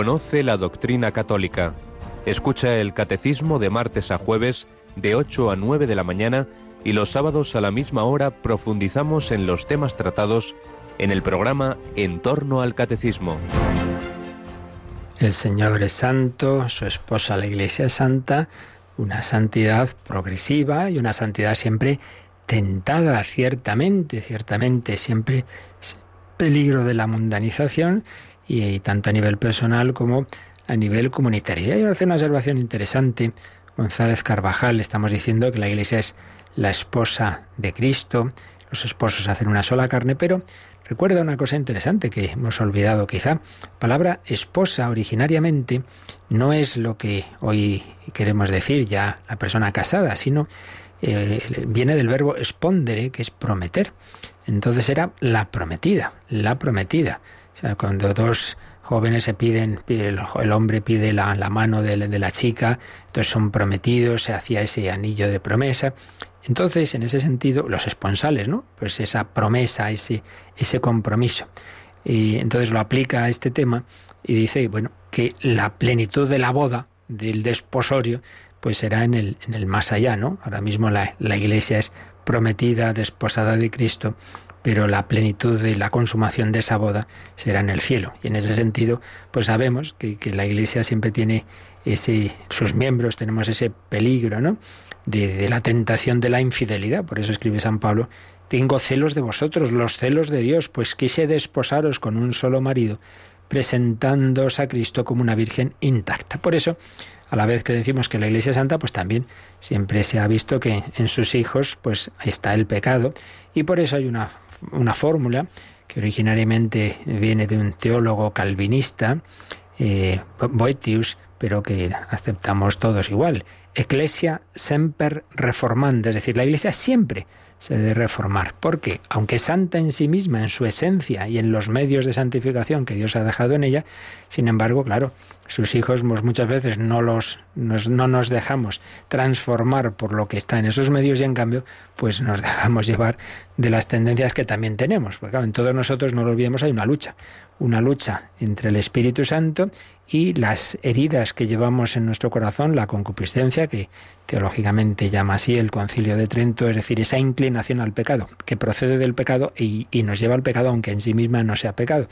Conoce la doctrina católica. Escucha el catecismo de martes a jueves de 8 a 9 de la mañana y los sábados a la misma hora profundizamos en los temas tratados en el programa En torno al catecismo. El Señor es santo, su esposa la Iglesia es santa, una santidad progresiva y una santidad siempre tentada, ciertamente, ciertamente, siempre peligro de la mundanización y, tanto a nivel personal como a nivel comunitario. Y hay hacer una observación interesante. González Carvajal, estamos diciendo que la Iglesia es la esposa de Cristo, los esposos hacen una sola carne, pero recuerda una cosa interesante que hemos olvidado quizá. Palabra esposa originariamente no es lo que hoy queremos decir ya la persona casada, sino eh, viene del verbo espondere, que es prometer. Entonces era la prometida, la prometida. Cuando dos jóvenes se piden, el, hombre pide la, mano de, de, la chica, entonces son prometidos, se hacía ese anillo de promesa. Entonces, en ese sentido, los esponsales, ¿no? Pues esa promesa, ese, ese compromiso. Y entonces lo aplica a este tema y dice, bueno, que la plenitud de la boda, del desposorio, pues será en el, en el más allá, ¿no? Ahora mismo la, la iglesia es prometida, desposada de Cristo, pero la plenitud de la consumación de esa boda será en el cielo. Y en ese sentido, pues sabemos que, que la iglesia siempre tiene ese, sus miembros, tenemos ese peligro, ¿no? de, la tentación de la infidelidad. Por eso escribe San Pablo, tengo celos de vosotros, los celos de Dios, pues quise desposaros con un solo marido, presentándoos a Cristo como una virgen intacta. Por eso, a la vez que decimos que la Iglesia Santa, pues también siempre se ha visto que en sus hijos pues está el pecado y por eso hay una, una fórmula que originariamente viene de un teólogo calvinista, eh, Boetius, pero que aceptamos todos igual. Ecclesia semper reformanda, es decir, la Iglesia siempre se debe reformar, porque aunque santa en sí misma, en su esencia y en los medios de santificación que Dios ha dejado en ella, sin embargo, claro, sus hijos pues, muchas veces no, los, no nos dejamos transformar por lo que está en esos medios y en cambio pues nos dejamos llevar de las tendencias que también tenemos. Porque claro, en todos nosotros, no lo olvidemos, hay una lucha, una lucha entre el Espíritu Santo y las heridas que llevamos en nuestro corazón, la concupiscencia, que teológicamente llama así el concilio de Trento, es decir, esa inclinación al pecado, que procede del pecado y, nos lleva al pecado aunque en sí misma no sea pecado.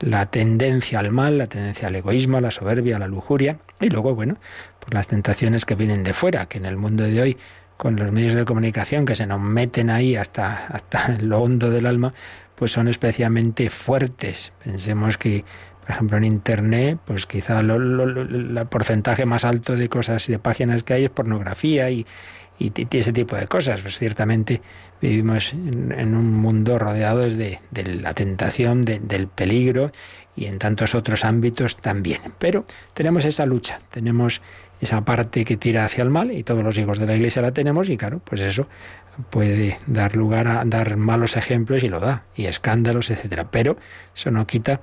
La tendencia al mal, la tendencia al egoísmo, a la soberbia, a la lujuria, y luego, bueno, pues las tentaciones que vienen de fuera, que en el mundo de hoy, con los medios de comunicación que se nos meten ahí hasta, hasta lo hondo del alma, pues son especialmente fuertes. Pensemos que por ejemplo, en Internet, pues quizá el porcentaje más alto de cosas y de páginas que hay es pornografía y, ese tipo de cosas. Pues ciertamente vivimos en, un mundo rodeado de, de la tentación, del peligro y en tantos otros ámbitos también. Pero tenemos esa lucha, tenemos esa parte que tira hacia el mal y todos los hijos de la Iglesia la tenemos y claro, pues eso puede dar lugar a dar malos ejemplos y lo da, y escándalos, etcétera. Pero eso no quita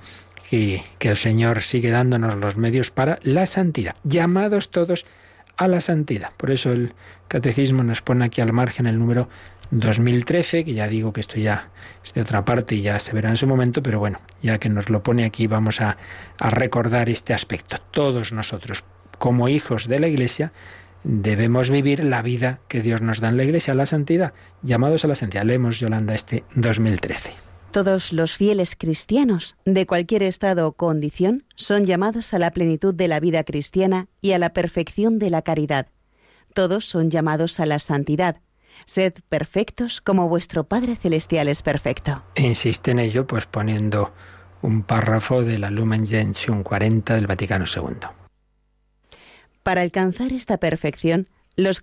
que, el Señor sigue dándonos los medios para la santidad, llamados todos a la santidad. Por eso el catecismo nos pone aquí al margen el número 2013, que ya digo que esto ya es de otra parte y ya se verá en su momento, pero bueno, ya que nos lo pone aquí vamos a, a recordar este aspecto. Todos nosotros, como hijos de la Iglesia, debemos vivir la vida que Dios nos da en la Iglesia, la santidad, llamados a la santidad. Leemos, Yolanda, este 2013. Todos los fieles cristianos, de cualquier estado o condición, son llamados a la plenitud de la vida cristiana y a la perfección de la caridad. Todos son llamados a la santidad. Sed perfectos como vuestro Padre Celestial es perfecto. E insiste en ello, pues poniendo un párrafo de la Lumen Gentium 40 del Vaticano II. Para alcanzar esta perfección, los,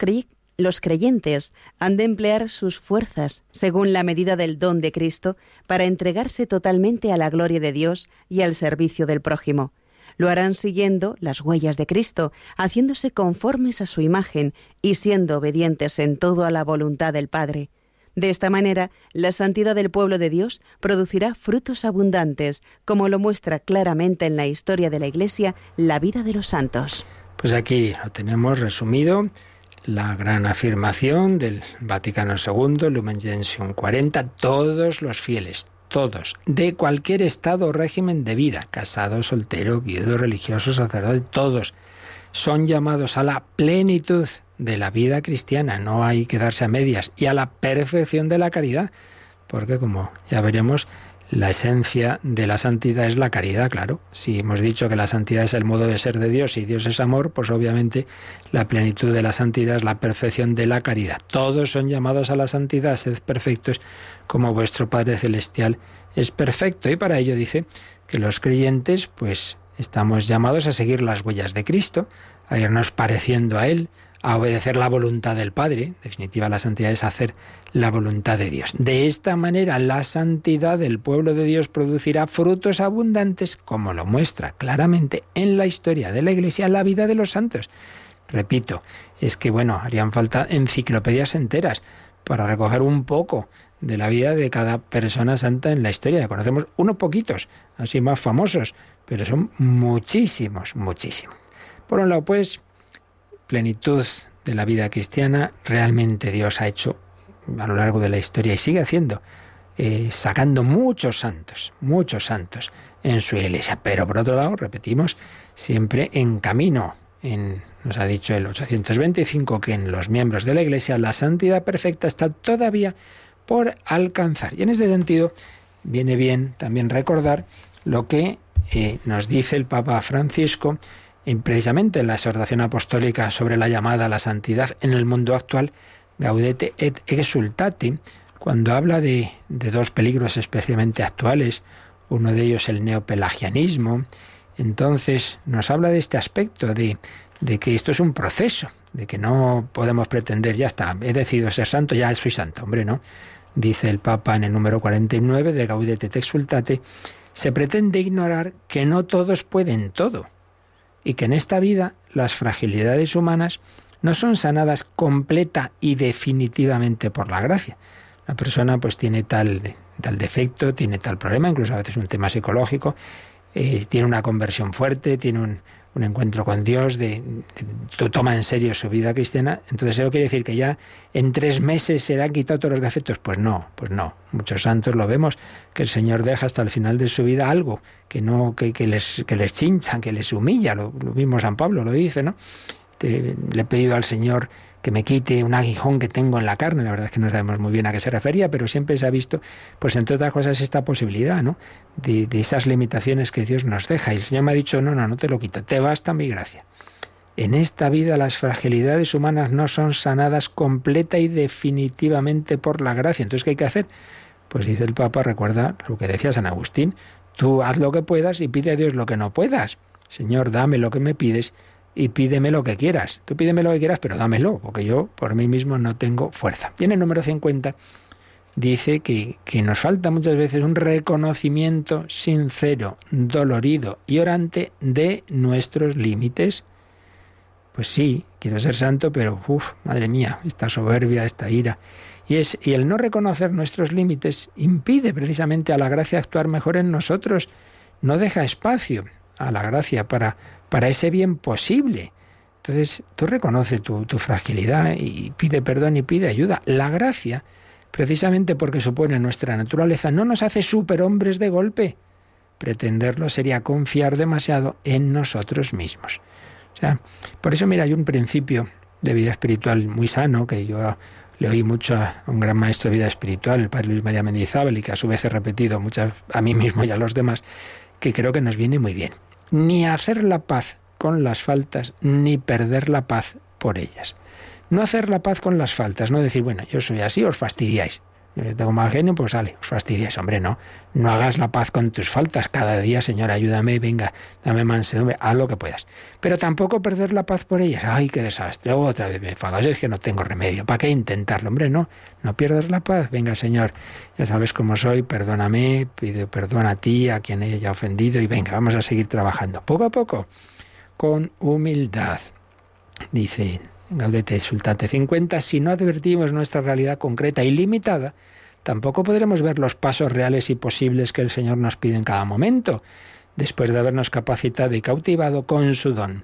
los creyentes han de emplear sus fuerzas, según la medida del don de Cristo, para entregarse totalmente a la gloria de Dios y al servicio del prójimo. Lo harán siguiendo las huellas de Cristo, haciéndose conformes a su imagen y siendo obedientes en todo a la voluntad del Padre. De esta manera, la santidad del pueblo de Dios producirá frutos abundantes, como lo muestra claramente en la historia de la Iglesia la vida de los santos. Pues aquí lo tenemos resumido la gran afirmación del Vaticano II, Lumen Gentium 40, todos los fieles, todos, de cualquier estado o régimen de vida, casado, soltero, viudo, religioso, sacerdote, todos, son llamados a la plenitud de la vida cristiana, no hay que darse a medias, y a la perfección de la caridad, porque como ya veremos, la esencia de la santidad es la caridad, claro. Si hemos dicho que la santidad es el modo de ser de Dios y Dios es amor, pues obviamente la plenitud de la santidad es la perfección de la caridad. Todos son llamados a la santidad, sed perfectos como vuestro Padre Celestial es perfecto. Y para ello dice que los creyentes, pues estamos llamados a seguir las huellas de Cristo, a irnos pareciendo a Él, a obedecer la voluntad del Padre. En definitiva, la santidad es hacer la voluntad de Dios. De esta manera, la santidad del pueblo de Dios producirá frutos abundantes, como lo muestra claramente en la historia de la Iglesia la vida de los santos. Repito, es que, bueno, harían falta enciclopedias enteras para recoger un poco de la vida de cada persona santa en la historia. Conocemos unos poquitos, así más famosos, pero son muchísimos, muchísimos. Por un lado, pues, plenitud de la vida cristiana, realmente Dios ha hecho a lo largo de la historia y sigue haciendo, eh, sacando muchos santos, muchos santos en su iglesia. Pero por otro lado, repetimos, siempre en camino. En, nos ha dicho el 825 que en los miembros de la iglesia la santidad perfecta está todavía por alcanzar. Y en este sentido viene bien también recordar lo que eh, nos dice el Papa Francisco precisamente en la exhortación apostólica sobre la llamada a la santidad en el mundo actual, Gaudete et exultati, cuando habla de, dos peligros especialmente actuales, uno de ellos el neopelagianismo, entonces nos habla de este aspecto, de, de que esto es un proceso, de que no podemos pretender, ya está, he decidido ser santo, ya soy santo, hombre, ¿no? Dice el Papa en el número 49 de Gaudete et exultate, se pretende ignorar que no todos pueden todo y que en esta vida las fragilidades humanas no son sanadas completa y definitivamente por la gracia. La persona pues tiene tal, tal defecto, tiene tal problema, incluso a veces un tema psicológico, eh, tiene una conversión fuerte, tiene un, un encuentro con Dios, de, toma en serio su vida cristiana, entonces eso quiere decir que ya en tres meses se quitado todos los defectos. Pues no, pues no. Muchos santos lo vemos, que el Señor deja hasta el final de su vida algo que no, que, que les, que les chincha, que les humilla. Lo, lo mismo San Pablo lo dice, ¿no? le he pedido al Señor que me quite un aguijón que tengo en la carne. La verdad es que no sabemos muy bien a qué se refería, pero siempre se ha visto, pues entre otras cosas, esta posibilidad, ¿no? De, de esas limitaciones que Dios nos deja. Y el Señor me ha dicho, no, no, no te lo quito, te basta mi gracia. En esta vida las fragilidades humanas no son sanadas completa y definitivamente por la gracia. Entonces, ¿qué hay que hacer? Pues dice el Papa, recuerda lo que decía San Agustín, tú haz lo que puedas y pide a Dios lo que no puedas. Señor, dame lo que me pides y pídeme lo que quieras. Tú pídeme lo que quieras, pero dámelo, porque yo por mí mismo no tengo fuerza. Y en el número 50 dice que, que nos falta muchas veces un reconocimiento sincero, dolorido y orante de nuestros límites. Pues sí, quiero ser santo, pero uff, madre mía, esta soberbia, esta ira. Y, es, y el no reconocer nuestros límites impide precisamente a la gracia actuar mejor en nosotros, no deja espacio a la gracia para para ese bien posible. Entonces tú reconoce tu, fragilidad y pide perdón y pide ayuda. La gracia, precisamente porque supone nuestra naturaleza, no nos hace superhombres de golpe. Pretenderlo sería confiar demasiado en nosotros mismos. O sea, por eso, mira, hay un principio de vida espiritual muy sano que yo le oí mucho a un gran maestro de vida espiritual, el padre Luis María Mendizábal, y que a su vez he repetido muchas a mí mismo y a los demás, que creo que nos viene muy bien ni hacer la paz con las faltas, ni perder la paz por ellas. No hacer la paz con las faltas, no decir, bueno, yo soy así, os fastidiáis. Yo tengo mal genio, pues sale, os fastidiáis. Hombre, no. No hagas la paz con tus faltas. Cada día, Señor, ayúdame, venga, dame mansedumbre, haz lo que puedas. Pero tampoco perder la paz por ellas. Ay, qué desastre. Otra vez me enfadas, es que no tengo remedio. ¿Para qué intentarlo? Hombre, no. No pierdas la paz. Venga, Señor, ya sabes cómo soy, perdóname, pido perdón a ti, a quien haya ofendido, y venga, vamos a seguir trabajando. Poco a poco, con humildad. Dice Gaudete Sultate 50, si no advertimos nuestra realidad concreta y limitada, tampoco podremos ver los pasos reales y posibles que el Señor nos pide en cada momento, después de habernos capacitado y cautivado con su don.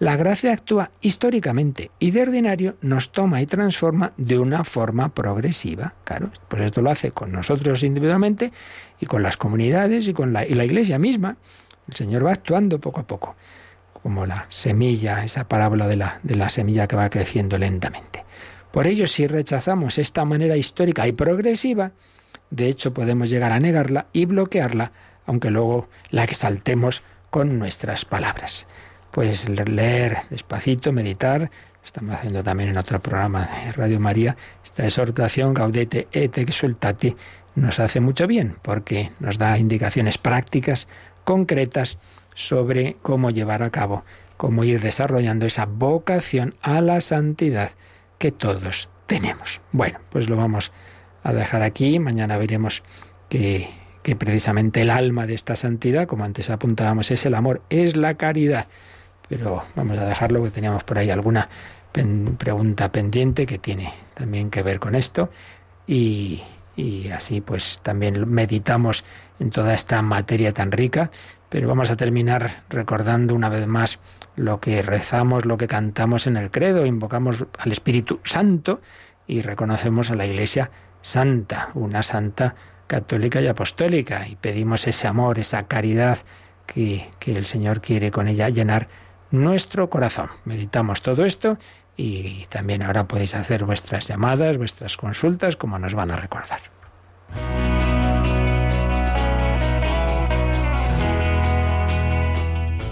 La gracia actúa históricamente y de ordinario nos toma y transforma de una forma progresiva. Claro, pues esto lo hace con nosotros individualmente y con las comunidades y con la, iglesia misma. El Señor va actuando poco a poco como la semilla, esa parábola de la, de la semilla que va creciendo lentamente. Por ello, si rechazamos esta manera histórica y progresiva, de hecho podemos llegar a negarla y bloquearla, aunque luego la exaltemos con nuestras palabras. Pues leer despacito, meditar, estamos haciendo también en otro programa de Radio María, esta exhortación Gaudete et exultati nos hace mucho bien porque nos da indicaciones prácticas, concretas, sobre cómo llevar a cabo, cómo ir desarrollando esa vocación a la santidad que todos tenemos. Bueno, pues lo vamos a dejar aquí. Mañana veremos que, precisamente el alma de esta santidad, como antes apuntábamos, es el amor, es la caridad. Pero vamos a dejarlo, que teníamos por ahí alguna pregunta pendiente que tiene también que ver con esto y así pues también meditamos en toda esta materia tan rica, pero vamos a terminar recordando una vez más lo que rezamos, lo que cantamos en el credo, invocamos al Espíritu Santo y reconocemos a la Iglesia Santa, una santa católica y apostólica, y pedimos ese amor, esa caridad que, que el Señor quiere con ella llenar nuestro corazón. Meditamos todo esto y también ahora podéis hacer vuestras llamadas, vuestras consultas, como nos van a recordar.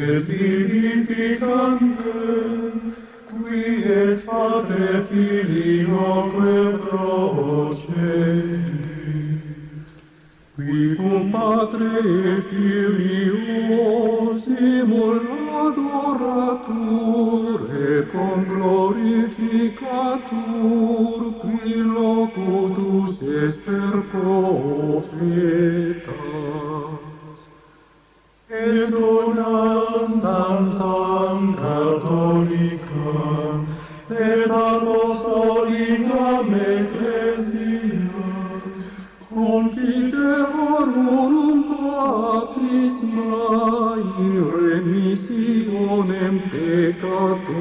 et vivificantem, qui et Patre Filioque proceri, qui cum Patre et Filio simul adoratur et con glorificatur qui locutus est per profet. Tu.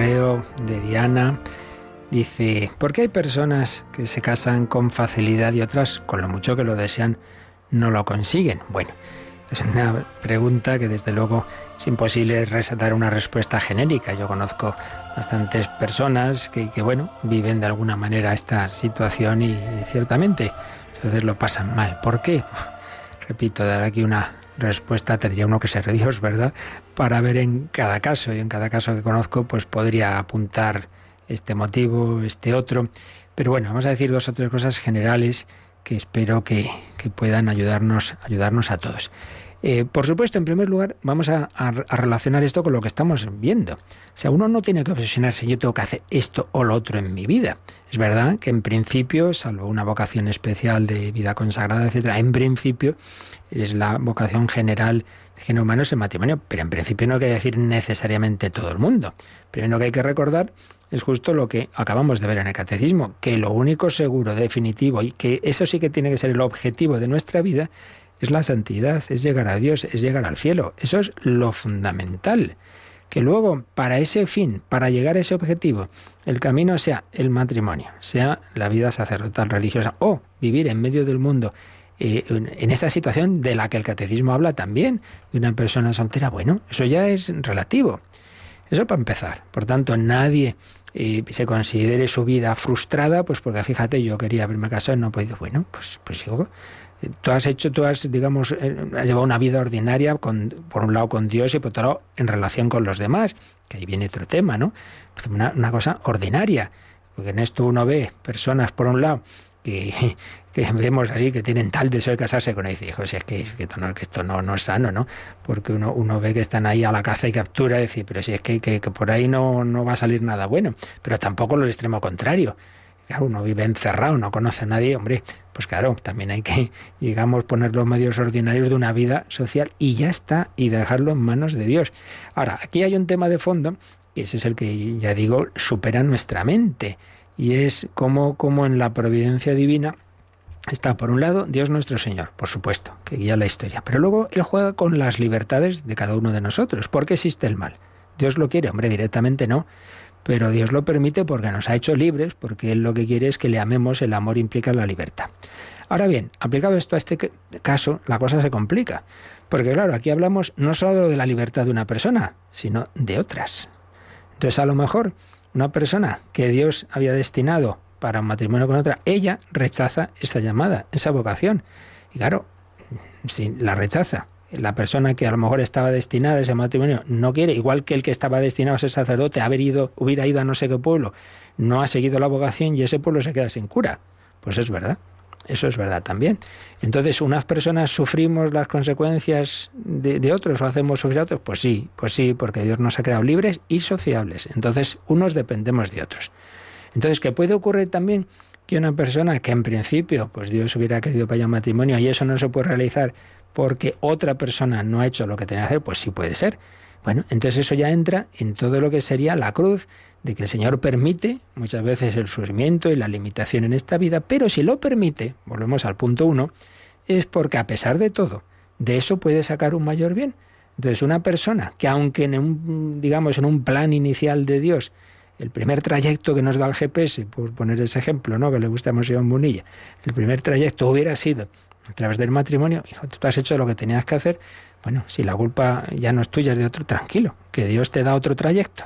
De Diana. Dice, ¿por qué hay personas que se casan con facilidad y otras, con lo mucho que lo desean, no lo consiguen? Bueno, es una pregunta que desde luego es imposible dar una respuesta genérica. Yo conozco bastantes personas que, bueno, viven de alguna manera esta situación y, y ciertamente a veces lo pasan mal. ¿Por qué? Repito, dar aquí una respuesta tendría uno que ser Dios, ¿verdad? Para ver en cada caso, y en cada caso que conozco, pues podría apuntar este motivo, este otro. Pero bueno, vamos a decir dos o tres cosas generales que espero que, que puedan ayudarnos, ayudarnos a todos. Eh, por supuesto, en primer lugar, vamos a, a, a, relacionar esto con lo que estamos viendo. O sea, uno no tiene que obsesionarse, yo tengo que hacer esto o lo otro en mi vida. Es verdad que en principio, salvo una vocación especial de vida consagrada, etcétera, en principio es la vocación general de género humano es el matrimonio, pero en principio no quiere decir necesariamente todo el mundo. Primero que hay que recordar es justo lo que acabamos de ver en el catecismo, que lo único seguro, definitivo, y que eso sí que tiene que ser el objetivo de nuestra vida, es la santidad, es llegar a Dios, es llegar al cielo. Eso es lo fundamental. Que luego, para ese fin, para llegar a ese objetivo, el camino sea el matrimonio, sea la vida sacerdotal religiosa o vivir en medio del mundo eh, en esta situación de la que el catecismo habla también, de una persona soltera, bueno, eso ya es relativo. Eso para empezar. Por tanto, nadie eh, se considere su vida frustrada, pues porque fíjate, yo quería haberme casado y no he podido. Bueno, pues, pues sigo tú has hecho, tú has, digamos, eh, has llevado una vida ordinaria, con, por un lado con Dios y por otro lado en relación con los demás, que ahí viene otro tema, ¿no? Pues una, cosa ordinaria, porque en esto uno ve personas, por un lado, que, vemos así, que tienen tal deseo de casarse con él. Y dice, es que, es que, esto, no, esto no, es sano, ¿no? Porque uno, uno ve que están ahí a la caza y captura y dice, pero si es que, que, que por ahí no, no va a salir nada bueno. Pero tampoco lo extremo contrario. Claro, uno vive encerrado, no conoce a nadie, hombre, pues claro, también hay que, digamos, poner los medios ordinarios de una vida social y ya está, y dejarlo en manos de Dios. Ahora, aquí hay un tema de fondo, que ese es el que, ya digo, supera nuestra mente, y es como, como en la providencia divina está, por un lado, Dios nuestro Señor, por supuesto, que guía la historia, pero luego Él juega con las libertades de cada uno de nosotros. ¿Por qué existe el mal? ¿Dios lo quiere? Hombre, directamente no pero Dios lo permite porque nos ha hecho libres, porque Él lo que quiere es que le amemos, el amor implica la libertad. Ahora bien, aplicado esto a este caso, la cosa se complica, porque claro, aquí hablamos no solo de la libertad de una persona, sino de otras. Entonces, a lo mejor, una persona que Dios había destinado para un matrimonio con otra, ella rechaza esa llamada, esa vocación. Y claro, si la rechaza, la persona que a lo mejor estaba destinada a ese matrimonio no quiere, igual que el que estaba destinado a ser sacerdote, haber ido, hubiera ido a no sé qué pueblo, no ha seguido la vocación y ese pueblo se queda sin cura. Pues es verdad. Eso es verdad también. Entonces, ¿unas personas sufrimos las consecuencias de, de, otros o hacemos sufrir a otros? Pues sí, pues sí, porque Dios nos ha creado libres y sociables. Entonces, unos dependemos de otros. Entonces, ¿qué puede ocurrir también? Que una persona que en principio, pues Dios hubiera querido para allá un matrimonio y eso no se puede realizar porque otra persona no ha hecho lo que tenía que hacer, pues sí puede ser. Bueno, entonces eso ya entra en todo lo que sería la cruz, de que el Señor permite muchas veces el sufrimiento y la limitación en esta vida, pero si lo permite, volvemos al punto uno, es porque a pesar de todo, de eso puede sacar un mayor bien. Entonces, una persona que aunque en un, digamos, en un plan inicial de Dios, el primer trayecto que nos da el GPS, por poner ese ejemplo, ¿no? que le gusta a Monseñor Munilla, el primer trayecto hubiera sido a través del matrimonio, hijo, tú has hecho lo que tenías que hacer, bueno, si la culpa ya no es tuya, es de otro, tranquilo, que Dios te da otro trayecto.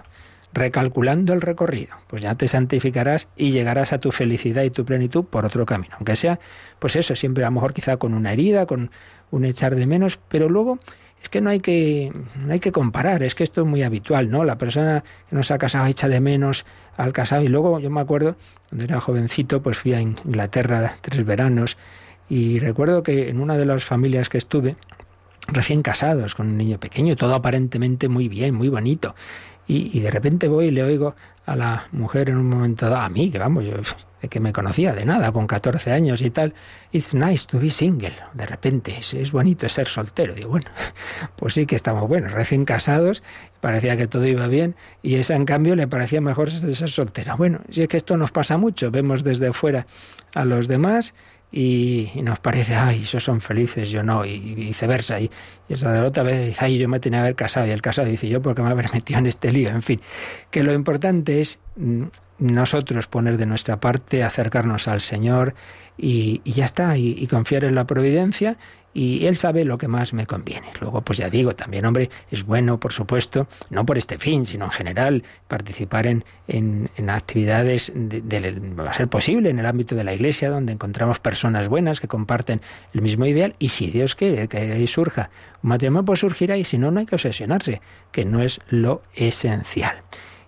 Recalculando el recorrido, pues ya te santificarás y llegarás a tu felicidad y tu plenitud por otro camino. Aunque sea, pues eso, siempre a lo mejor quizá con una herida, con un echar de menos, pero luego es que no hay que, no hay que comparar, es que esto es muy habitual, ¿no? La persona que no se ha casado echa de menos al casado y luego yo me acuerdo, cuando era jovencito, pues fui a Inglaterra tres veranos y recuerdo que en una de las familias que estuve, recién casados, con un niño pequeño, todo aparentemente muy bien, muy bonito. Y, de repente voy y le oigo a la mujer en un momento dado, a mí, que vamos, yo de que me conocía de nada, con 14 años y tal, it's nice to be single. De repente, es, es bonito ser soltero. Digo, bueno, pues sí que estamos buenos, recién casados, parecía que todo iba bien, y esa en cambio le parecía mejor ser soltera. Bueno, si es que esto nos pasa mucho, vemos desde fuera a los demás y, nos parece, ay, esos son felices, yo no, y, viceversa. Y, y esa de la otra vez dice, ay, yo me tenía que haber casado, y el casado dice, yo porque me haber metido en este lío, en fin. Que lo importante es mm, nosotros poner de nuestra parte, acercarnos al Señor y, y ya está, y, confiar en la providencia y él sabe lo que más me conviene. Luego, pues ya digo, también, hombre, es bueno, por supuesto, no por este fin, sino en general, participar en, en, en actividades, de, va a ser posible en el ámbito de la Iglesia, donde encontramos personas buenas que comparten el mismo ideal, y si Dios quiere que ahí surja un matrimonio, pues surgirá, y si no, no hay que obsesionarse, que no es lo esencial.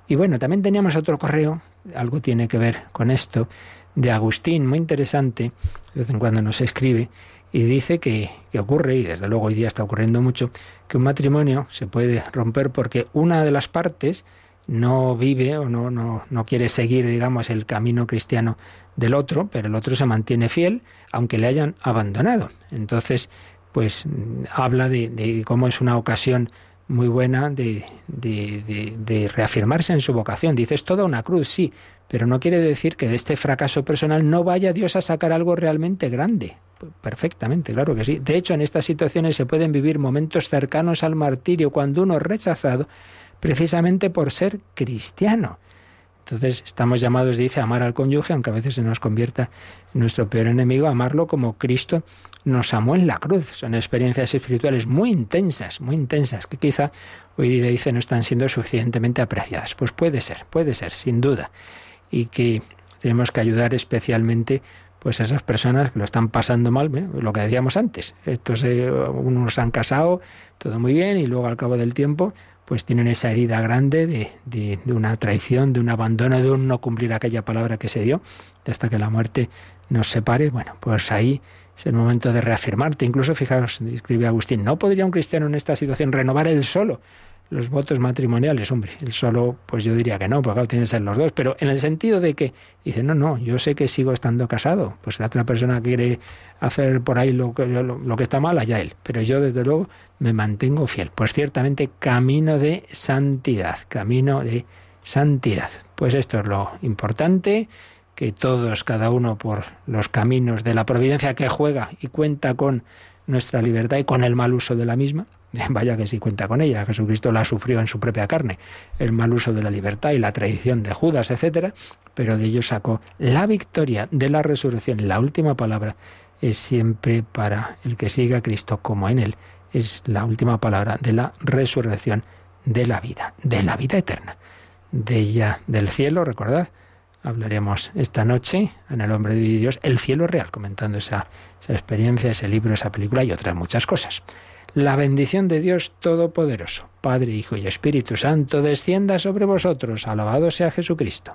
Y bueno, también teníamos otro correo, algo tiene que ver con esto, de Agustín, muy interesante, de vez en cuando nos escribe, y dice que, que, ocurre, y desde luego hoy día está ocurriendo mucho, que un matrimonio se puede romper porque una de las partes no vive o no, no, no quiere seguir, digamos, el camino cristiano del otro, pero el otro se mantiene fiel, aunque le hayan abandonado. Entonces, pues habla de, de cómo es una ocasión muy buena de, de, de, de, reafirmarse en su vocación. Dice, es toda una cruz, sí, pero no quiere decir que de este fracaso personal no vaya Dios a sacar algo realmente grande. Perfectamente, claro que sí. De hecho, en estas situaciones se pueden vivir momentos cercanos al martirio cuando uno es rechazado precisamente por ser cristiano. Entonces estamos llamados, dice, a amar al cónyuge, aunque a veces se nos convierta en nuestro peor enemigo, amarlo como Cristo nos amó en la cruz. Son experiencias espirituales muy intensas, muy intensas, que quizá hoy día dice no están siendo suficientemente apreciadas. Pues puede ser, puede ser, sin duda. Y que tenemos que ayudar especialmente pues a esas personas que lo están pasando mal, ¿eh? lo que decíamos antes. Estos eh, unos han casado, todo muy bien, y luego al cabo del tiempo, pues tienen esa herida grande de, de, de, una traición, de un abandono, de un no cumplir aquella palabra que se dio, hasta que la muerte nos separe, bueno, pues ahí es el momento de reafirmarte. Incluso, fijaos, escribe Agustín, ¿no podría un cristiano en esta situación renovar el solo los votos matrimoniales? Hombre, el solo, pues yo diría que no, porque claro, tienen que ser los dos, pero en el sentido de que dice, no, no, yo sé que sigo estando casado, pues la otra persona quiere hacer por ahí lo que, lo que está mal, allá él, pero yo desde luego me mantengo fiel. Pues ciertamente camino de santidad, camino de santidad. Pues esto es lo importante que todos, cada uno por los caminos de la providencia que juega y cuenta con nuestra libertad y con el mal uso de la misma, vaya que sí cuenta con ella, Jesucristo la sufrió en su propia carne, el mal uso de la libertad y la traición de Judas, etcétera, pero de ello sacó la victoria de la resurrección. La última palabra es siempre para el que siga a Cristo como en él, es la última palabra de la resurrección de la vida, de la vida eterna, de ella del cielo, recordad, hablaremos esta noche en El hombre de Dios, el cielo real, comentando esa, esa experiencia, ese libro, esa película y otras muchas cosas. La bendición de Dios Todopoderoso, Padre, Hijo y Espíritu Santo, descienda sobre vosotros. Alabado sea Jesucristo.